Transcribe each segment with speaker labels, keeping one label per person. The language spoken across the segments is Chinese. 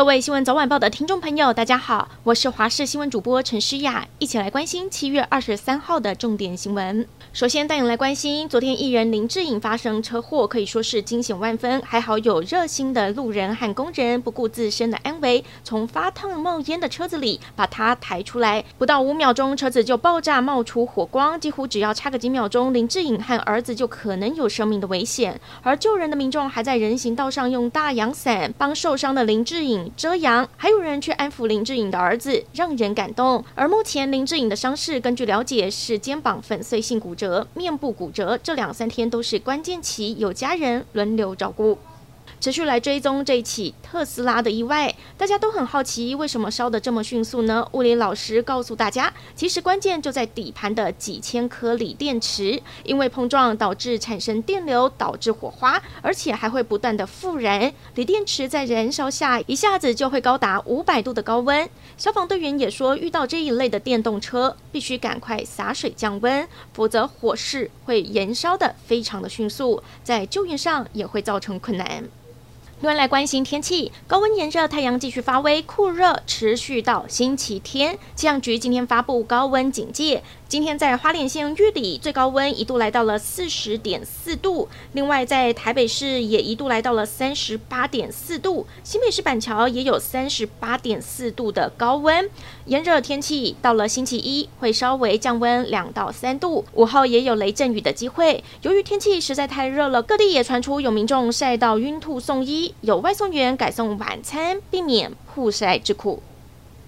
Speaker 1: 各位新闻早晚报的听众朋友，大家好，我是华视新闻主播陈诗雅，一起来关心七月二十三号的重点新闻。首先带您来关心，昨天艺人林志颖发生车祸，可以说是惊险万分，还好有热心的路人和工人不顾自身的安危，从发烫冒烟的车子里把他抬出来，不到五秒钟，车子就爆炸冒出火光，几乎只要差个几秒钟，林志颖和儿子就可能有生命的危险。而救人的民众还在人行道上用大阳伞帮受伤的林志颖遮阳，还有人去安抚林志颖的儿子，让人感动。而目前林志颖的伤势，根据了解是肩膀粉碎性骨折、面部骨折，这两三天都是关键期，有家人轮流照顾。持续来追踪这一起特斯拉的意外，大家都很好奇为什么烧得这么迅速呢？物理老师告诉大家，其实关键就在底盘的几千颗锂电池，因为碰撞导致产生电流，导致火花，而且还会不断的复燃。锂电池在燃烧下，一下子就会高达五百度的高温。消防队员也说，遇到这一类的电动车，必须赶快洒水降温，否则火势会燃烧得非常的迅速，在救援上也会造成困难。另外来关心天气，高温炎热，太阳继续发威，酷热持续到星期天。气象局今天发布高温警戒。今天在花莲县玉里，最高温一度来到了四十点四度。另外在台北市也一度来到了三十八点四度，新北市板桥也有三十八点四度的高温。炎热天气到了星期一会稍微降温两到三度，午后也有雷阵雨的机会。由于天气实在太热了，各地也传出有民众晒到晕吐送医，有外送员改送晚餐，避免曝晒之苦。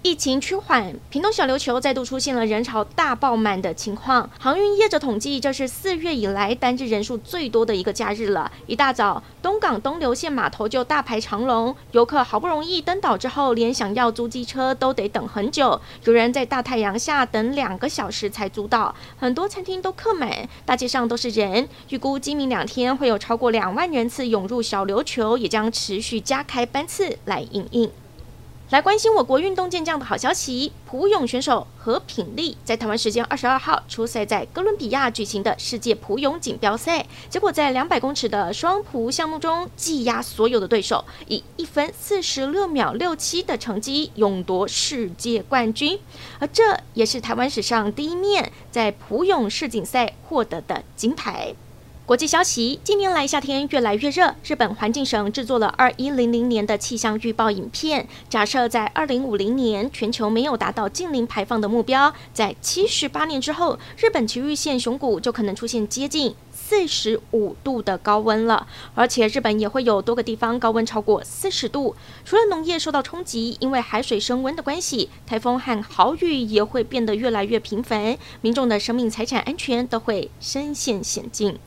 Speaker 1: 疫情趋缓，屏东小琉球再度出现了人潮大爆满的情况。航运业者统计，这是四月以来单日人数最多的一个假日了。一大早，东港东流线码头就大排长龙，游客好不容易登岛之后，连想要租机车都得等很久。有人在大太阳下等两个小时才租到，很多餐厅都客满，大街上都是人。预估今明两天会有超过两万人次涌入小琉球，也将持续加开班次来营运。来关心我国运动健将的好消息，蒲泳选手何品丽在台湾时间二十二号出赛在哥伦比亚举行的世界普泳锦标赛，结果在两百公尺的双普项目中技压所有的对手，以一分四十六秒六七的成绩勇夺世界冠军，而这也是台湾史上第一面在普泳世锦赛获得的金牌。国际消息：近年来夏天越来越热，日本环境省制作了二一零零年的气象预报影片，假设在二零五零年全球没有达到净零排放的目标，在七十八年之后，日本埼玉县熊谷就可能出现接近四十五度的高温了，而且日本也会有多个地方高温超过四十度。除了农业受到冲击，因为海水升温的关系，台风和豪雨也会变得越来越频繁，民众的生命财产安全都会深陷险境。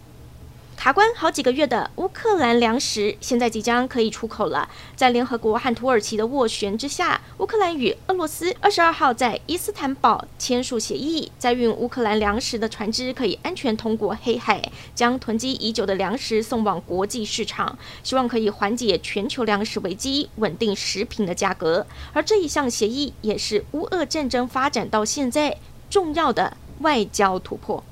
Speaker 1: 卡关好几个月的乌克兰粮食，现在即将可以出口了。在联合国和土耳其的斡旋之下，乌克兰与俄罗斯二十二号在伊斯坦堡签署协议，载运乌克兰粮食的船只可以安全通过黑海，将囤积已久的粮食送往国际市场，希望可以缓解全球粮食危机，稳定食品的价格。而这一项协议也是乌俄战争发展到现在重要的外交突破。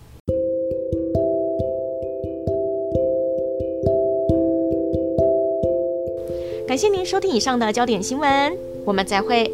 Speaker 1: 感谢您收听以上的焦点新闻，我们再会。